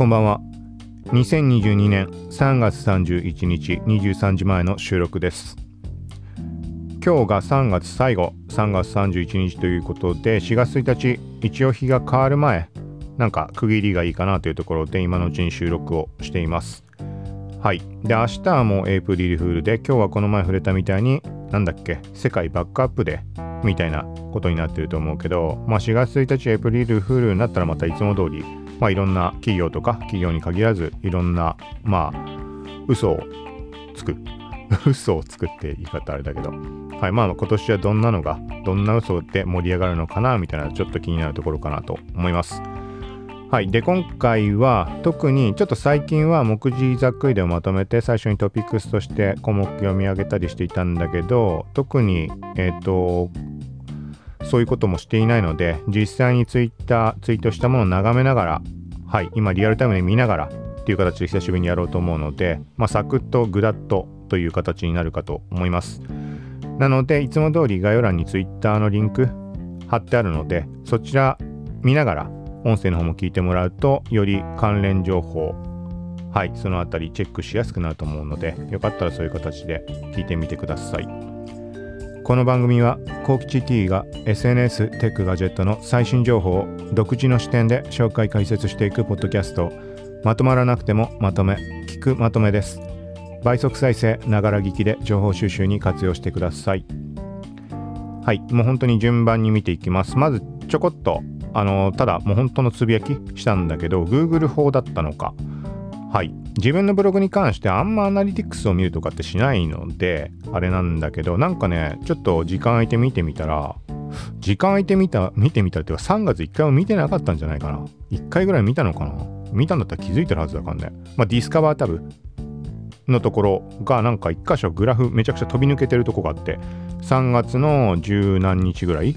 こんばんは。2022年3月31日23時前の収録です。今日が3月最後3月31日ということで4月1日一応日が変わる前なんか区切りがいいかなというところで今のうちに収録をしています。はい。で明日はもうエイプリルフールで今日はこの前触れたみたいになんだっけ世界バックアップでみたいなことになってると思うけど、まあ、4月1日エイプリルフールになったらまたいつも通りまあ、いろんな企業とか企業に限らずいろんなまあ嘘をつく。嘘を作って言い方あれだけど。はいまあ今年はどんなのがどんな嘘で盛り上がるのかなみたいなちょっと気になるところかなと思います。はいで今回は特にちょっと最近は目次ざっくりでまとめて最初にトピックスとして項目読み上げたりしていたんだけど特にえっ、ー、とそういうこともしていないので、実際にツイッター、ツイートしたものを眺めながら、はい、今リアルタイムで見ながらっていう形で久しぶりにやろうと思うので、まあ、サクッとグダッとという形になるかと思います。なので、いつも通り概要欄にツイッターのリンク貼ってあるので、そちら見ながら音声の方も聞いてもらうと、より関連情報、はい、そのあたりチェックしやすくなると思うので、よかったらそういう形で聞いてみてください。この番組は幸吉 T が SNS テックガジェットの最新情報を独自の視点で紹介解説していくポッドキャスト。まとまらなくてもまとめ聞くまとめです。倍速再生ながら聞きで情報収集に活用してください。はいもう本当に順番に見ていきます。まずちょこっとあのただもう本当のつぶやきしたんだけど Google 法だったのか。はい。自分のブログに関してあんまアナリティクスを見るとかってしないのであれなんだけどなんかねちょっと時間空いて見てみたら時間空いてみた見てみたっていうか3月1回も見てなかったんじゃないかな。1回ぐらい見たのかな。見たんだったら気づいてるはずだからね。まあディスカバータブのところがなんか1箇所グラフめちゃくちゃ飛び抜けてるとこがあって3月の十何日ぐらい。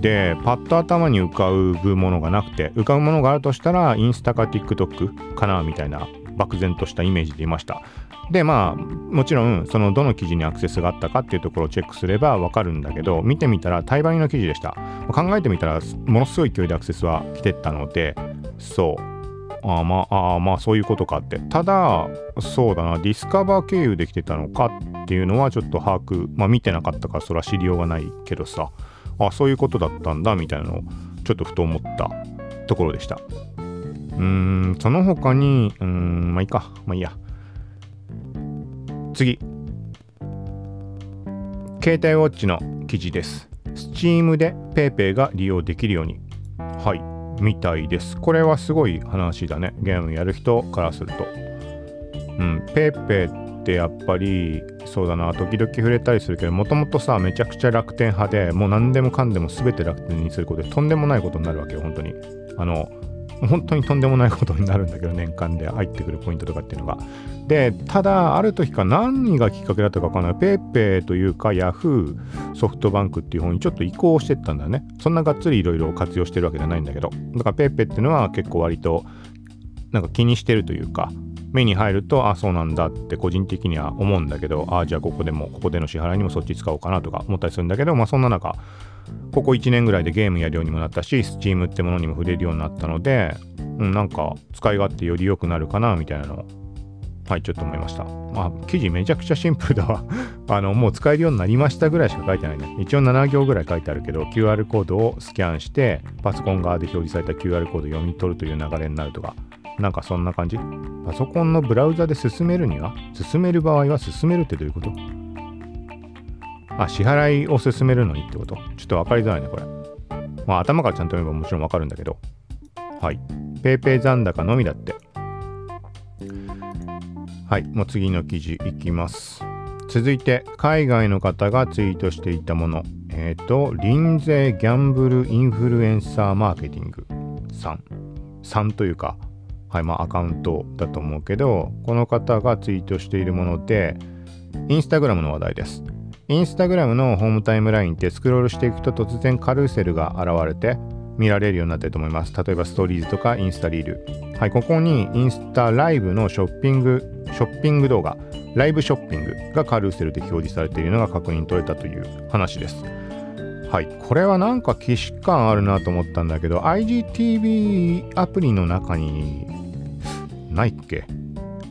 でパッと頭に浮かぶものがなくて浮かぶものがあるとしたらインスタか TikTok かなみたいな。漠然としたイメージでいました。でまあもちろんそのどの記事にアクセスがあったかっていうところをチェックすればわかるんだけど見てみたら対バニの記事でした。考えてみたらものすごい勢いでアクセスは来てったのでそう。あまああまあそういうことかって。ただそうだなディスカバー経由できてたのかっていうのはちょっと把握まあ見てなかったからそれは知りようがないけどさ。あそういうことだったんだみたいなのをちょっとふと思ったところでした。うん、その他に、うん、まあいいか。まあいいや。次。携帯ウォッチの記事です。Steam で PayPay が利用できるように。はい。みたいです。これはすごい話だね。ゲームやる人からすると。うん。PayPay ってやっぱり、そうだな、時々触れたりするけど、もともとさ、めちゃくちゃ楽天派で、もう何でもかんでも全て楽天にすることで、とんでもないことになるわけよ、本当に。あの、本当にとんでもないことになるんだけど、年間で入ってくるポイントとかっていうのが。で、ただ、ある時か何がきっかけだったかわかんない。PayPay というか、Yahoo、ソフトバンクっていう方にちょっと移行してったんだよね。そんながっつりいろいろ活用してるわけじゃないんだけど。だから PayPay っていうのは結構割と、なんか気にしてるというか、目に入ると、あ、そうなんだって個人的には思うんだけど、あ、じゃあここでも、ここでの支払いにもそっち使おうかなとか思ったりするんだけど、まあそんな中、ここ1年ぐらいでゲームやるようにもなったし、Steam ってものにも触れるようになったので、うん、なんか使い勝手より良くなるかなみたいなのを、はい、ちょっと思いました。まあ、記事めちゃくちゃシンプルだわ あの、もう使えるようになりましたぐらいしか書いてないね。一応7行ぐらい書いてあるけど、QR コードをスキャンして、パソコン側で表示された QR コードを読み取るという流れになるとか、なんかそんな感じ？パソコンのブラウザで進めるには？進める場合は進めるってどういうこと？あ、支払いを進めるのにってこと？ちょっと分かりづらいね、これ。まあ、頭からちゃんと読めばもちろん分かるんだけど。はい。PayPay 残高のみだって。はい。もう次の記事いきます。続いて、海外の方がツイートしていたもの。えっ、ー、と、臨税ギャンブルインフルエンサーマーケティングさん。さんというか、はい、まあアカウントだと思うけど、この方がツイートしているもので、インスタグラムの話題です。インスタグラムのホームタイムラインってスクロールしていくと突然カルーセルが現れて見られるようになってると思います。例えばストーリーズとかインスタリール。はい、ここにインスタライブのショッピング、ショッピング動画、ライブショッピングがカルーセルで表示されているのが確認取れたという話です。はい、これはなんか既視感あるなと思ったんだけど、IGTV アプリの中にないっけ？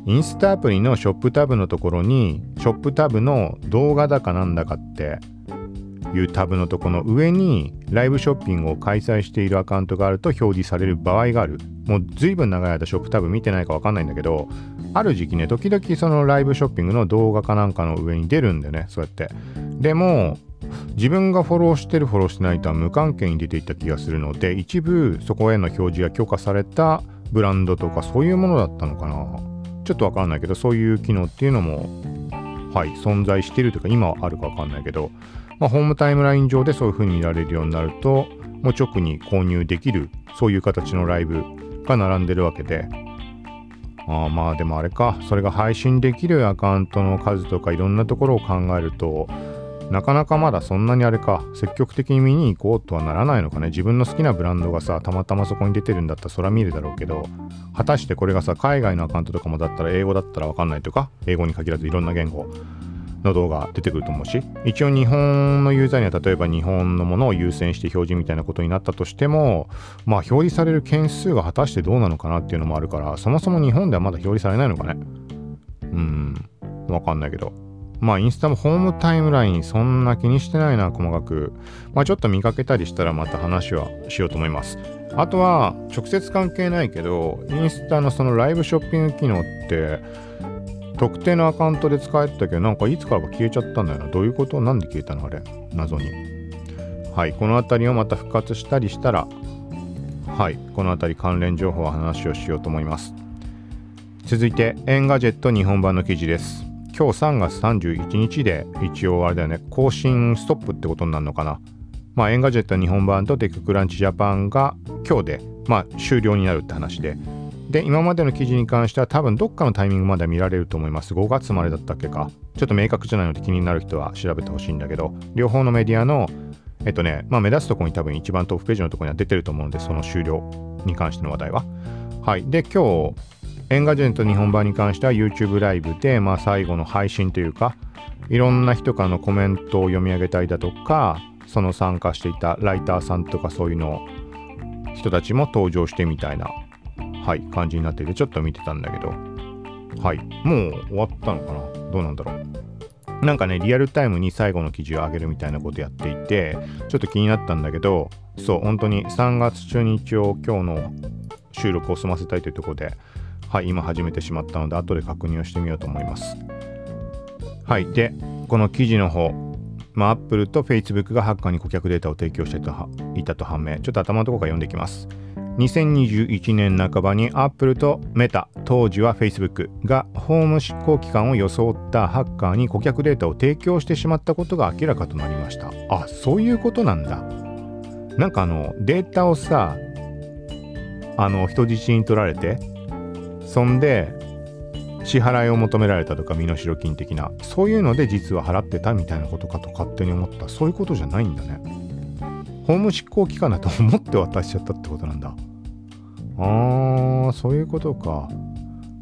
インスタアプリのショップタブのところにショップタブの動画だかなんだかっていうタブのとこの上にライブショッピングを開催しているアカウントがあると表示される場合がある。もうずいぶん長い間ショップタブ見てないかわかんないんだけどある時期ね時々そのライブショッピングの動画かなんかの上に出るんだよねそうやって。でも自分がフォローしてるフォローしてないとは無関係に出ていった気がするので一部そこへの表示が許可されたブランドとかそういうものだったのかな。ちょっとわかんないけどそういう機能っていうのもはい存在してるというか今はあるかわかんないけどまあ、ホームタイムライン上でそういう風に見られるようになるともう直に購入できるそういう形のライブが並んでるわけで。あまあでもあれか。それが配信できるアカウントの数とかいろんなところを考えるとなかなかまだそんなにあれか積極的に見に行こうとはならないのかね。自分の好きなブランドがさたまたまそこに出てるんだったらそれは見るだろうけど果たしてこれがさ海外のアカウントとかもだったら英語だったらわかんないとか英語に限らずいろんな言語の動画出てくると思うし一応日本のユーザーには例えば日本のものを優先して表示みたいなことになったとしてもまあ表示される件数が果たしてどうなのかなっていうのもあるからそもそも日本ではまだ表示されないのかね。うん。わかんないけど。まあインスタもホームタイムラインそんな気にしてないな細かくまあちょっと見かけたりしたらまた話はしようと思いますあとは直接関係ないけどインスタのそのライブショッピング機能って特定のアカウントで使えてたけど、なんかいつからか消えちゃったんだよな。どういうこと？なんで消えたの？あれ謎に。はい、この辺りをまた復活したりしたら、はい、この辺り関連情報は話をしようと思います。続いて、 Engadget 日本版の記事です。今日3月31日で一応あれだよね、更新ストップってことになるのかな。まあ、 Engadget 日本版と TechCrunch Japan が今日で、まあ、終了になるって話で、で、今までの記事に関しては多分どっかのタイミングまで見られると思います。5月までだったっけか。ちょっと明確じゃないので気になる人は調べてほしいんだけど、両方のメディアの、えっとね、まあ目立つところに多分一番トップページのところには出てると思うので、その終了に関しての話題は。はい。で、今日、 Engadget 日本版に関しては YouTube ライブで、まあ最後の配信というか、いろんな人からのコメントを読み上げたりだとか、その参加していたライターさんとかそういうの人たちも登場してみたいなはい、感じになってて、ちょっと見てたんだけど、はい、もう終わったのかな？どうなんだろう？なんかね、リアルタイムに最後の記事を上げるみたいなことやっていて、ちょっと気になったんだけど、そう、本当に3月中に一応今日の収録を済ませたいというところで、はい、今始めてしまったので、後で確認をしてみようと思います。はい、で、この記事の方、まあ、Apple と Facebook がハッカーに顧客データを提供していたと判明。ちょっと頭のところから読んでいきます。2021年半ばにアップルとメタ当時は Facebook が法務執行機関を装ったハッカーに顧客データを提供してしまったことが明らかとなりましたあそういうことなんだなんかあのデータをさあの人質に取られてそんで支払いを求められたとか身代金的なそういうので実は払ってたみたいなことかと勝手に思ったそういうことじゃないんだね法務執行機関だと思って渡しちゃったってことなんだ。あー、そういうことか。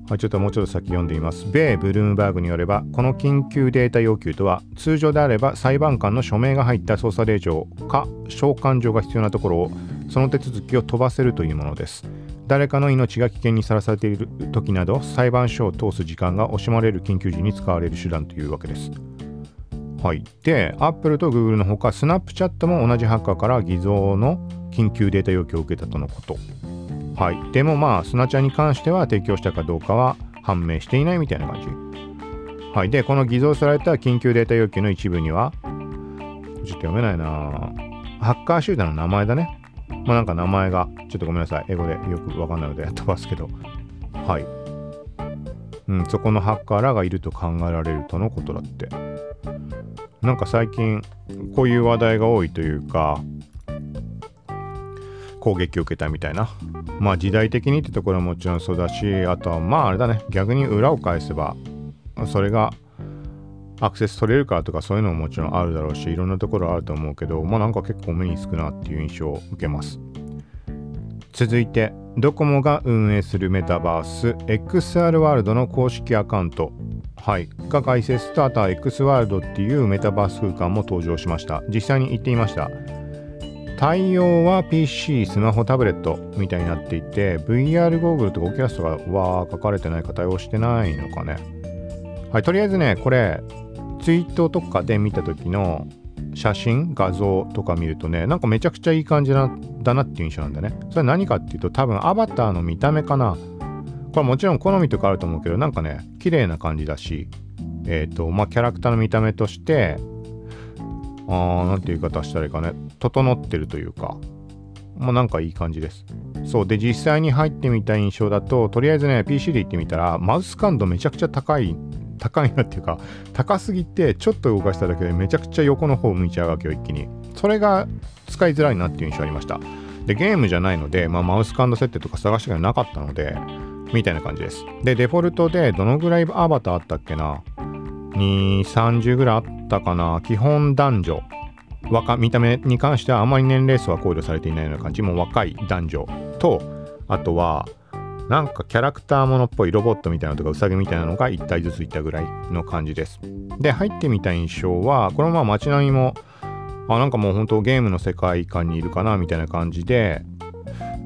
はい、ちょっともうちょっと先読んでみます。米ブルームバーグによれば、この緊急データ要求とは、通常であれば裁判官の署名が入った捜査令状か召喚状が必要なところを、その手続きを飛ばせるというものです。誰かの命が危険にさらされている時など、裁判所を通す時間が惜しまれる緊急時に使われる手段というわけです。はい。で、Apple と Google のほか、Snapchat も同じハッカーから偽造の緊急データ要求を受けたとのこと。はい。でもまあ、スナチャに関しては提供したかどうかは判明していないみたいな感じ。はい。で、この偽造された緊急データ要求の一部には、ちょっと読めないなハッカー集団の名前だね。まあなんか名前が、ちょっとごめんなさい。英語でよくわかんないので飛ばすけど。はい。うん、そこのハッカーらがいると考えられるとのことだって。なんか最近こういう話題が多いというか攻撃を受けたみたいなまあ時代的にってところはもちろんそうだしあとはまああれだね逆に裏を返せばそれがアクセス取れるかとかそういうのももちろんあるだろうしいろんなところあると思うけどまあなんか結構目につくなっていう印象を受けます続いてドコモが運営するメタバース XR ワールドの公式アカウントはい、が開設スターター X ワールドっていうメタバース空間も登場しました。実際に行ってみました。対応は PC、スマホ、タブレットみたいになっていて、VR ゴーグルとかオキュラスとかは書かれてないか対応してないのかね。はい、とりあえずね、これ、ツイートとかで見た時の写真、画像とか見るとね、なんかめちゃくちゃいい感じなだなっていう印象なんだね。それは何かっていうと、多分アバターの見た目かな。これもちろん好みとかあると思うけど、なんかね、綺麗な感じだし、えっ、ー、と、まあ、キャラクターの見た目として、あー、なんて言い方したらいいかね、整ってるというか、まあ、なんかいい感じです。そう。で、実際に入ってみた印象だと、とりあえずね、PC で行ってみたら、マウス感度めちゃくちゃ高い、高いなっていうか、高すぎて、ちょっと動かしただけでめちゃくちゃ横の方向いちゃうわけよ、一気に。それが使いづらいなっていう印象ありました。で、ゲームじゃないので、まあ、マウス感度設定とか探してがなかったので、みたいな感じです。で、デフォルトでどのぐらいアバターあったっけな ?2、30ぐらいあったかな？基本男女。若見た目に関してはあまり年齢層は考慮されていないような感じ。もう若い男女と、あとは、なんかキャラクターものっぽいロボットみたいなのとかウサギみたいなのが1体ずついたぐらいの感じです。で、入ってみた印象は、このまま街並みも、あ、なんかもう本当ゲームの世界観にいるかなみたいな感じで、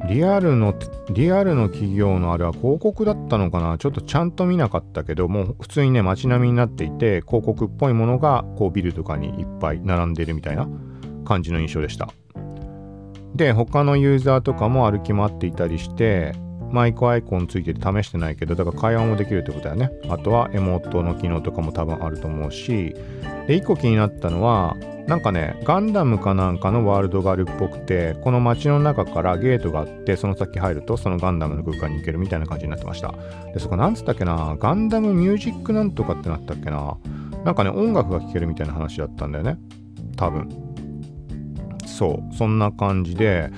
リアルの、リアルの企業のあれは広告だったのかな？ちょっとちゃんと見なかったけど、もう普通にね、街並みになっていて、広告っぽいものが、こうビルとかにいっぱい並んでるみたいな感じの印象でした。で、他のユーザーとかも歩き回っていたりして、マイクアイコンついてて試してないけど、だから会話もできるってことだよね。あとはエモートの機能とかも多分あると思うし、で、一個気になったのは、なんかね、ガンダムかなんかのワールドがあるっぽくて、この街の中からゲートがあって、その先入ると、そのガンダムの空間に行けるみたいな感じになってました。で、そこなんつったっけな、ガンダムミュージックなんとかってなったっけな、なんかね、音楽が聴けるみたいな話だったんだよね。多分。そう、そんな感じで、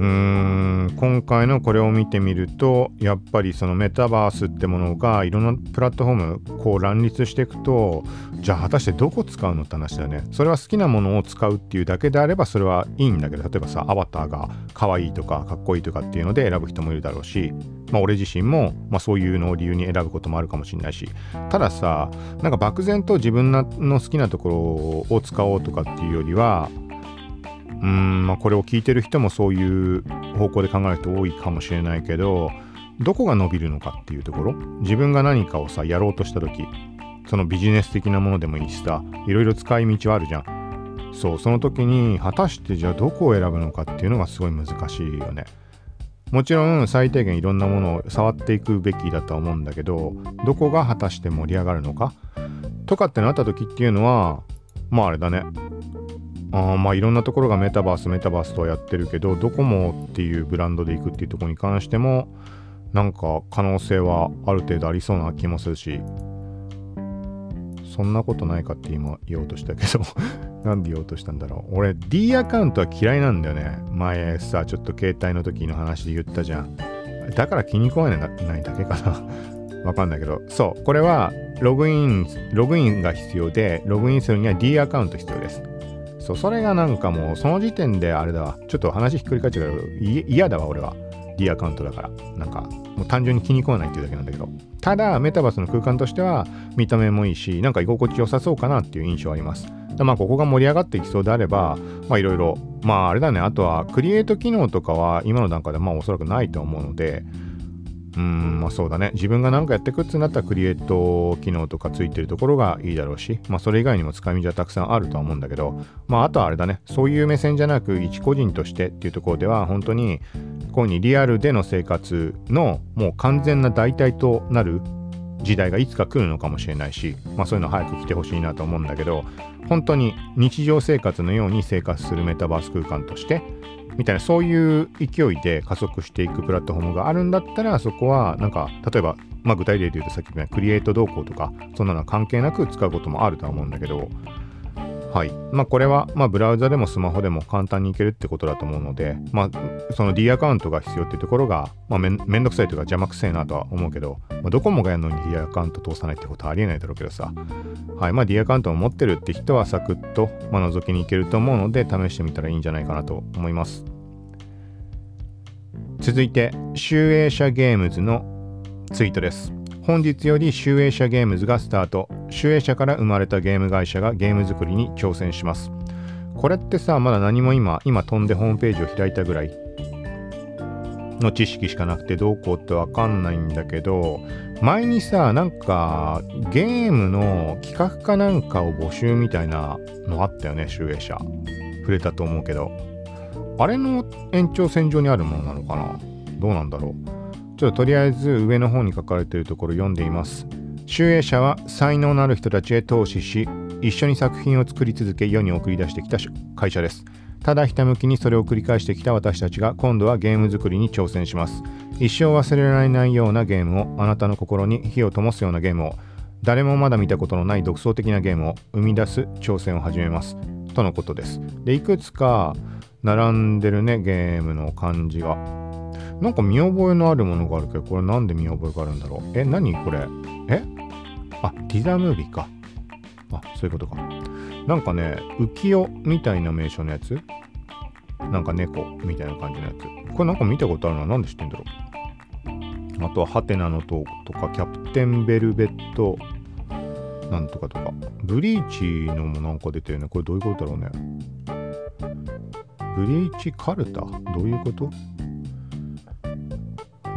うん。今回のこれを見てみるとやっぱりそのメタバースってものがいろんなプラットフォームこう乱立していくとじゃあ果たしてどこ使うのって話だよね。それは好きなものを使うっていうだけであればそれはいいんだけど例えばさアバターが可愛いとかかっこいいとかっていうので選ぶ人もいるだろうしまあ俺自身も、まあ、そういうのを理由に選ぶこともあるかもしれないしたださなんか漠然と自分の好きなところを使おうとかっていうよりはうん、まあ、これを聞いてる人もそういう方向で考える人多いかもしれないけどどこが伸びるのかっていうところ。自分が何かをさやろうとした時そのビジネス的なものでもいいしさいろいろ使い道はあるじゃん。そうその時に果たしてじゃあどこを選ぶのかっていうのがすごい難しいよね。もちろん最低限いろんなものを触っていくべきだとは思うんだけどどこが果たして盛り上がるのかとかってなった時っていうのはまああれだね。あまあいろんなところがメタバースメタバースとはやってるけどドコモっていうブランドで行くっていうところに関してもなんか可能性はある程度ありそうな気もするしそんなことないかって今言おうとしたけど なんで言おうとしたんだろう。俺 D アカウントは嫌いなんだよね。前さちょっと携帯の時の話で言ったじゃん。だから気に食わないだけかな。わかんないけど。そうこれはログインログインが必要でログインするには D アカウント必要です。そう、それがなんかもう、その時点であれだわ。ちょっと話ひっくり返っちゃうけど、嫌だわ、俺は。D アカウントだから。なんか、もう単純に気に食わないっていうだけなんだけど。ただ、メタバースの空間としては、見た目もいいし、なんか居心地良さそうかなっていう印象あります。まあ、ここが盛り上がっていきそうであれば、まあ、いろいろ、まあ、あれだね、あとは、クリエイト機能とかは、今の段階で、まあ、おそらくないと思うので、うん、まあそうだね。自分が何かやってくってなったらクリエイト機能とかついてるところがいいだろうし、まあそれ以外にも使い道はたくさんあるとは思うんだけど、まああとはあれだね。そういう目線じゃなく、一個人としてっていうところでは、本当に、こういうふうにリアルでの生活のもう完全な代替となる時代がいつか来るのかもしれないし、まあそういうの早く来てほしいなと思うんだけど、本当に日常生活のように生活するメタバース空間として、みたいなそういう勢いで加速していくプラットフォームがあるんだったらそこはなんか例えばまあ具体例で言うとさっきみたいなクリエイト動向とかそんなのは関係なく使うこともあるとは思うんだけどはい。まあ、これは、まあ、ブラウザでもスマホでも簡単にいけるってことだと思うので、まあ、その D アカウントが必要っていうところが、まあめ、めんどくさいというか邪魔くせえなとは思うけど、まあ、ドコモがやるのに D アカウント通さないってことはありえないだろうけどさ、はい。まあ、D アカウントを持ってるって人はサクッと、まあ、覗きに行けると思うので、試してみたらいいんじゃないかなと思います。続いて、集英社ゲームズのツイートです。本日より集英社ゲームズがスタート。集英社から生まれたゲーム会社がゲーム作りに挑戦します。これってさまだ何も今今飛んでホームページを開いたぐらいの知識しかなくてどうこうってわかんないんだけど前にさなんかゲームの企画かなんかを募集みたいなのあったよね集英社触れたと思うけど。あれの延長線上にあるものなのかな？どうなんだろう？ちょっととりあえず上の方に書かれてるところ読んでいます。集英社は才能のある人たちへ投資し一緒に作品を作り続け世に送り出してきた会社です。ただひたむきにそれを繰り返してきた私たちが今度はゲーム作りに挑戦します。一生忘れられないようなゲームをあなたの心に火を灯すようなゲームを。誰もまだ見たことのない独創的なゲームを生み出す挑戦を始めます。とのことです。でいくつか並んでるねゲームの感じが。なんか見覚えのあるものがあるけどこれなんで見覚えがあるんだろう。え何これ？え？あティザムービーか。あそういうことか。なんかね、浮世みたいな名称のやつ？なんか猫みたいな感じのやつ。これなんか見たことあるのはなんで知ってんだろう。あとはハテナの塔とか、キャプテンベルベットなんとかとか。ブリーチのもなんか出てるね。これどういうことだろうね。ブリーチカルタ？どういうこと？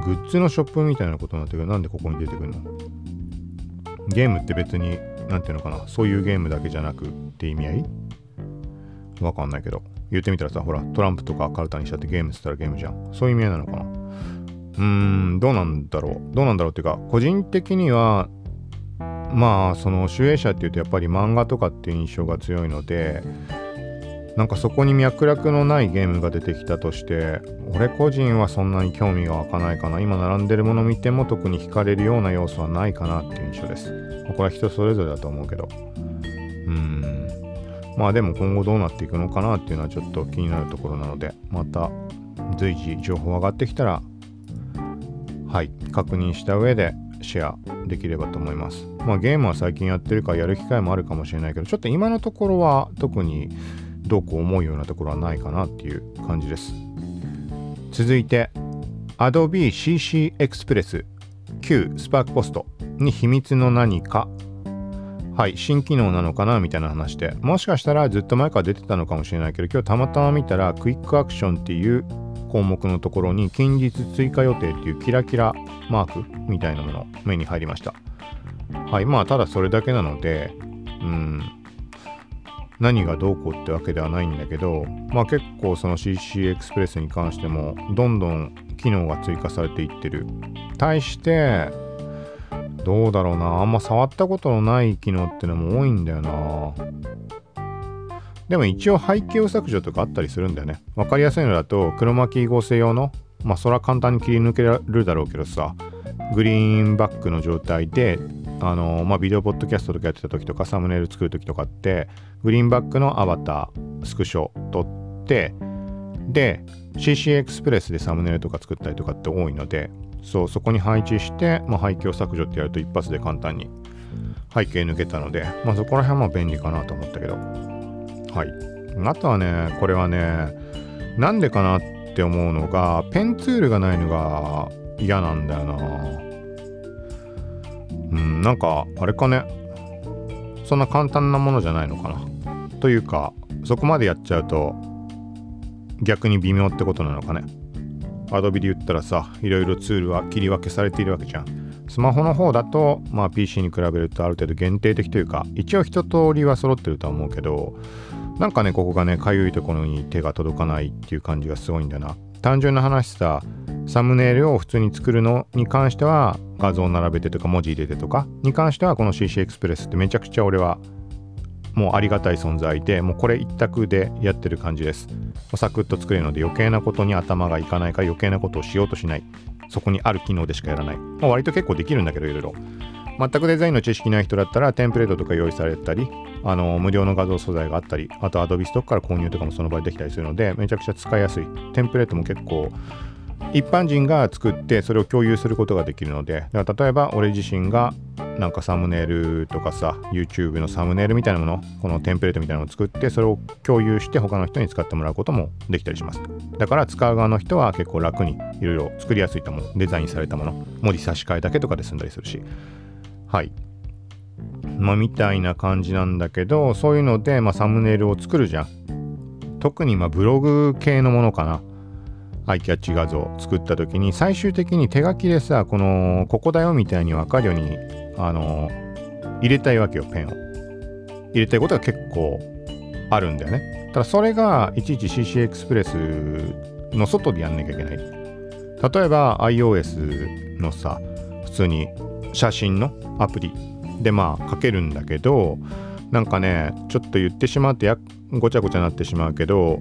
グッズのショップみたいなことになってる。けど、なんでここに出てくるの？ゲームって別に何て言うのかなそういうゲームだけじゃなくって意味合い？わかんないけど。言ってみたらさほらトランプとかカルタにしちゃってゲームっつったらゲームじゃん。そういう意味合いなのかな？うーんどうなんだろう。どうなんだろうっていうか個人的にはまあその集英社っていうとやっぱり漫画とかっていう印象が強いのでなんかそこに脈絡のないゲームが出てきたとして俺個人はそんなに興味が湧かないかな。今並んでるもの見ても特に惹かれるような要素はないかなっていう印象です。これは人それぞれだと思うけど。うん。まあでも今後どうなっていくのかなっていうのはちょっと気になるところなのでまた随時情報上がってきたらはい確認した上でシェアできればと思います。まあゲームは最近やってるからやる機会もあるかもしれないけどちょっと今のところは特にどうこう思うようなところはないかなっていう感じです。続いて Adobe CC Express 旧スパークポストに秘密の何か。はい新機能なのかなみたいな話で。もしかしたらずっと前から出てたのかもしれないけど今日たまたま見たらクイックアクションっていう項目のところに近日追加予定っていうキラキラマークみたいなもの目に入りました。はいまあただそれだけなのでうん。何がどうこうってわけではないんだけど、まあ結構その CC エクスプレスに関してもどんどん機能が追加されていってる。対して、どうだろうな、あんま触ったことのない機能ってのも多いんだよな。でも一応背景を削除とかあったりするんだよね。わかりやすいのだと、黒巻き合成用の、まあそれは簡単に切り抜けられるだろうけどさ、グリーンバックの状態であのまあ、ビデオポッドキャストとかやってた時とかサムネイル作る時とかってグリーンバックのアバタースクショ撮ってで CC エクスプレスでサムネイルとか作ったりとかって多いのでそうそこに配置して、まあ、背景削除ってやると一発で簡単に背景抜けたので、まあ、そこら辺は便利かなと思ったけど。はい。あとはねこれはねなんでかなって思うのがペンツールがないのが嫌なんだよな。うん、なんか、あれかね。そんな簡単なものじゃないのかな。というか、そこまでやっちゃうと、逆に微妙ってことなのかね。Adobe で言ったらさ、いろいろツールは切り分けされているわけじゃん。スマホの方だと、まあ PC に比べるとある程度限定的というか、一応一通りは揃ってるとは思うけど、なんかね、ここがね、かゆいところに手が届かないっていう感じがすごいんだな。単純な話さ、サムネイルを普通に作るのに関しては画像を並べてとか文字入れてとかに関してはこの CC エクスプレスってめちゃくちゃ俺はもうありがたい存在でもうこれ一択でやってる感じです。サクッと作れるので余計なことに頭がいかないか余計なことをしようとしない。そこにある機能でしかやらない、まあ、割と結構できるんだけどいろいろ。全くデザインの知識ない人だったらテンプレートとか用意されたりあの無料の画像素材があったりあと Adobe ストックから購入とかもその場でできたりするのでめちゃくちゃ使いやすい。テンプレートも結構一般人が作ってそれを共有することができるので例えば俺自身がなんかサムネイルとかさ YouTube のサムネイルみたいなものこのテンプレートみたいなのを作ってそれを共有して他の人に使ってもらうこともできたりします。だから使う側の人は結構楽にいろいろ作りやすいと思う。デザインされたもの。文字差し替えだけとかで済んだりするし。はい。まあみたいな感じなんだけどそういうので、まあ、サムネイルを作るじゃん。特にまブログ系のものかな。アイキャッチ画像作った時に最終的に手書きでさこのここだよみたいに分かるようにあの入れたいわけよペンを。入れたいことが結構あるんだよね。ただそれがいちいち CC エクスプレスの外でやんなきゃいけない。例えば iOS のさ普通に写真のアプリでまあ書けるんだけどなんかねちょっと言ってしまうとやごちゃごちゃになってしまうけど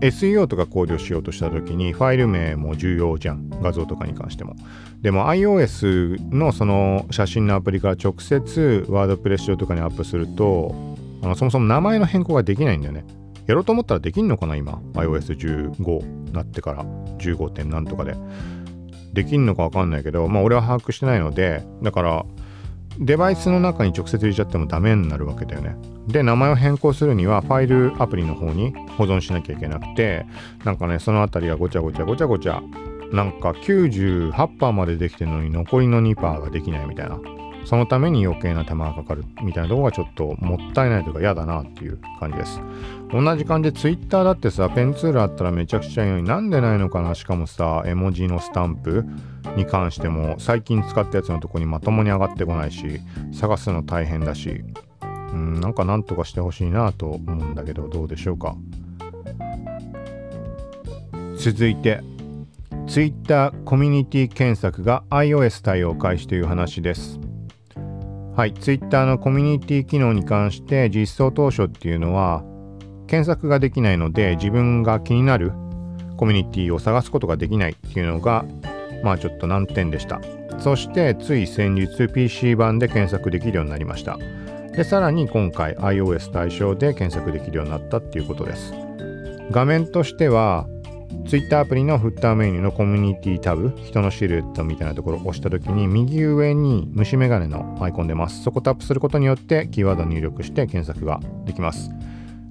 SEO とか考慮しようとした時にファイル名も重要じゃん。画像とかに関しても。でも iOS のその写真のアプリから直接ワードプレス上とかにアップするとあのそもそも名前の変更ができないんだよね。やろうと思ったらできんのかな今 iOS15 なってから。15点なんとかで。できんのかわかんないけどまあ俺は把握してないのでだからデバイスの中に直接入れちゃってもダメになるわけだよね。で、名前を変更するにはファイルアプリの方に保存しなきゃいけなくて、なんかね、そのあたりがごちゃごちゃごちゃごちゃ、なんか98%までできてるのに残りの2%ができないみたいな。そのために余計な手間がかかるみたいなとこがちょっともったいないというか嫌だなっていう感じです。同じ感じで Twitter だってさ、ペンツールあったらめちゃくちゃいいのになんでないのかなしかもさ、絵文字のスタンプに関しても最近使ったやつのとこにまともに上がってこないし、探すの大変だし、うん、なんかなんとかしてほしいなと思うんだけど、どうでしょうか。続いて、Twitter コミュニティ検索が iOS 対応開始という話です。はい、Twitter のコミュニティ機能に関して実装当初っていうのは検索ができないので自分が気になるコミュニティを探すことができないっていうのがまあちょっと難点でした。そしてつい先日 PC 版で検索できるようになりました。でさらに今回 iOS 対象で検索できるようになったっていうことです。画面としては Twitter アプリのフッターメニューのコミュニティタブ、人のシルエットみたいなところを押したときに、右上に虫眼鏡のアイコン出ます。そこタップすることによって、キーワード入力して検索ができます。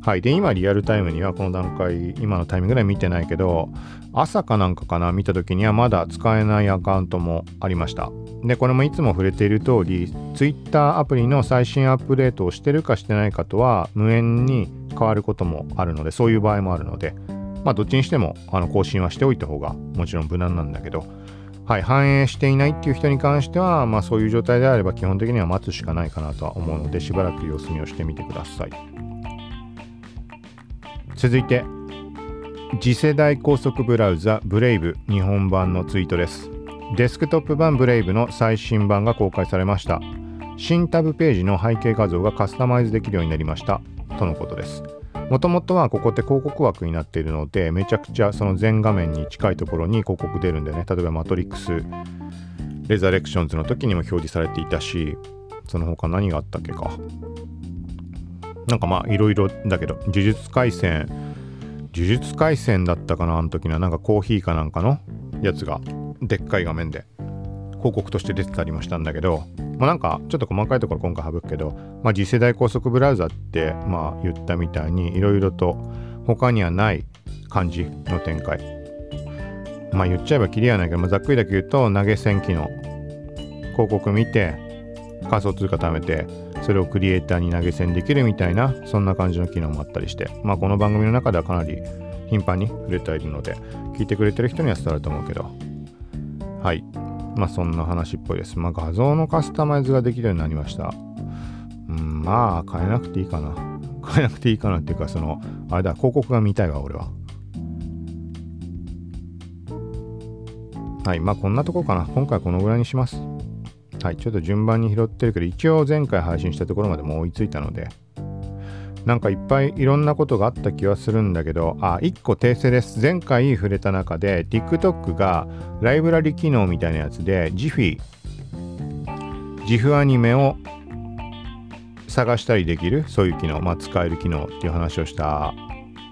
はい。で、今リアルタイムにはこの段階、今のタイミングでは見てないけど、朝かなんかかな、見た時にはまだ使えないアカウントもありました。で、これもいつも触れている通り、Twitter アプリの最新アップデートをしてるかしてないかとは無縁に変わることもあるので、そういう場合もあるので、まあ、どっちにしてもあの更新はしておいた方がもちろん無難なんだけど、はい、反映していないっていう人に関しては、まあ、そういう状態であれば基本的には待つしかないかなとは思うのでしばらく様子見をしてみてください。続いて次世代高速ブラウザブレイブ日本版のツイートです。デスクトップ版ブレイブの最新版が公開されました。新タブページの背景画像がカスタマイズできるようになりました。とのことです。もともとはここって広告枠になっているのでめちゃくちゃその全画面に近いところに広告出るんでね。例えばマトリックスレザレクションズの時にも表示されていたしその他何があったっけか。なんかまあいろいろだけど呪術廻戦呪術廻戦だったかなあの時にはなんかコーヒーかなんかのやつがでっかい画面で。広告として出てたりもしたんだけどまあ、なんかちょっと細かいところ今回省くけど、まあ、次世代高速ブラウザってまあ言ったみたいにいろいろと他にはない感じの展開。まあ言っちゃえばきりやないけど、まあ、ざっくりだけ言うと投げ銭機能広告見て仮想通貨貯めてそれをクリエイターに投げ銭できるみたいなそんな感じの機能もあったりしてまあこの番組の中ではかなり頻繁に触れているので聞いてくれてる人には伝わると思うけど。はい。まあそんな話っぽいです。まあ画像のカスタマイズができるようになりました。うん、まあ変えなくていいかな。変えなくていいかなっていうか、その、あれだ、広告が見たいわ、俺は。はい、まあこんなとこかな。今回このぐらいにします。はい、ちょっと順番に拾ってるけど、一応前回配信したところまでも追いついたので、なんかいっぱいいろんなことがあった気はするんだけど、あ、1個訂正です。前回触れた中で、TikTok がライブラリ機能みたいなやつで、ジフィ、ジフ、アニメを探したりできる、そういう機能、まあ、使える機能っていう話をした、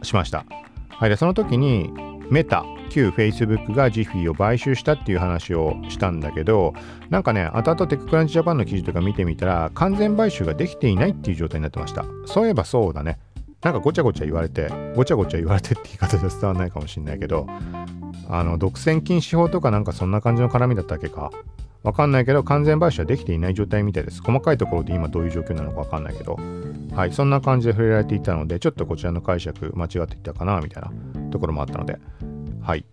しました。はい、で、その時に、メタ旧 Facebook がジフィーを買収したっていう話をしたんだけどなんかね後々テッククランチジャパンの記事とか見てみたら完全買収ができていないっていう状態になってました。そういえばそうだね。なんかごちゃごちゃ言われてごちゃごちゃ言われてって言い方じゃ伝わらないかもしんないけどあの独占禁止法とかなんかそんな感じの絡みだったっけか？わかんないけど完全買収はできていない状態みたいです。細かいところで今どういう状況なのかわかんないけど。はいそんな感じで触れられていたのでちょっとこちらの解釈間違っていたかなみたいなところもあったので。はい。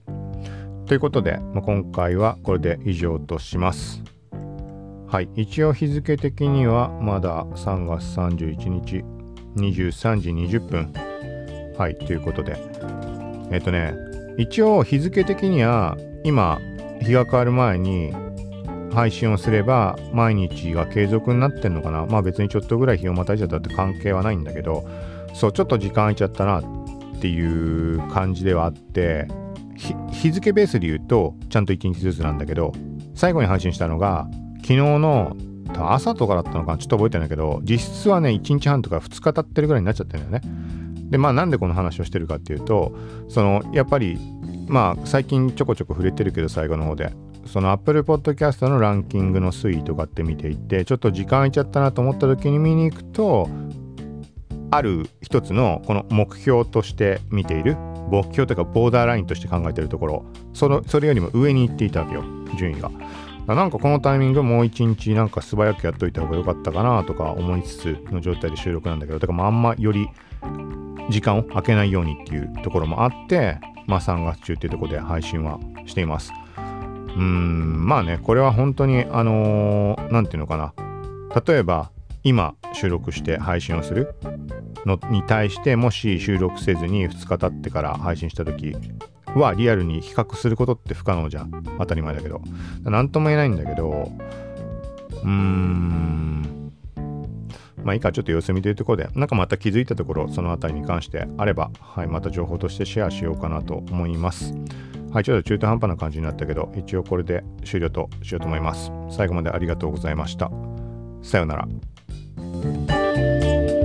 ということで、まあ、今回はこれで以上とします。はい。一応日付的にはまだ3月31日23時20分。はい。ということで。えっとね一応日付的には今日が変わる前に配信をすれば毎日が継続になってんのかな。まあ別にちょっとぐらい日をまたいちゃったって関係はないんだけどそうちょっと時間空いちゃったなっていう感じではあって日付ベースで言うとちゃんと1日ずつなんだけど最後に配信したのが昨日の朝とかだったのかちょっと覚えてないけど実質はね1日半とか2日経ってるぐらいになっちゃってるんだよね。でまあなんでこの話をしてるかっていうとそのやっぱりまあ最近ちょこちょこ触れてるけど最後の方で。その Apple Podcast のランキングの推移とかって見ていてちょっと時間空いちゃったなと思った時に見に行くとある一つのこの目標として見ている。目標というかボーダーラインとして考えてるところ。そのそれよりも上に行っていたわけよ順位が。なんかこのタイミングもう一日なんか素早くやっといた方が良かったかなとか思いつつの状態で収録なんだけどだからあんまより時間を空けないようにっていうところもあってまあ3月中っていうところで配信はしています。うんまあねこれは本当にあの何、て言うのかな。例えば今収録して配信をする？のに対してもし収録せずに2日経ってから配信した時はリアルに比較することって不可能じゃん。当たり前だけど。何とも言えないんだけどうーん。まあいいかちょっと様子見というところでなんかまた気づいたところその辺りに関してあればはいまた情報としてシェアしようかなと思います。はいちょっと中途半端な感じになったけど一応これで終了としようと思います。最後までありがとうございました。さようなら。Música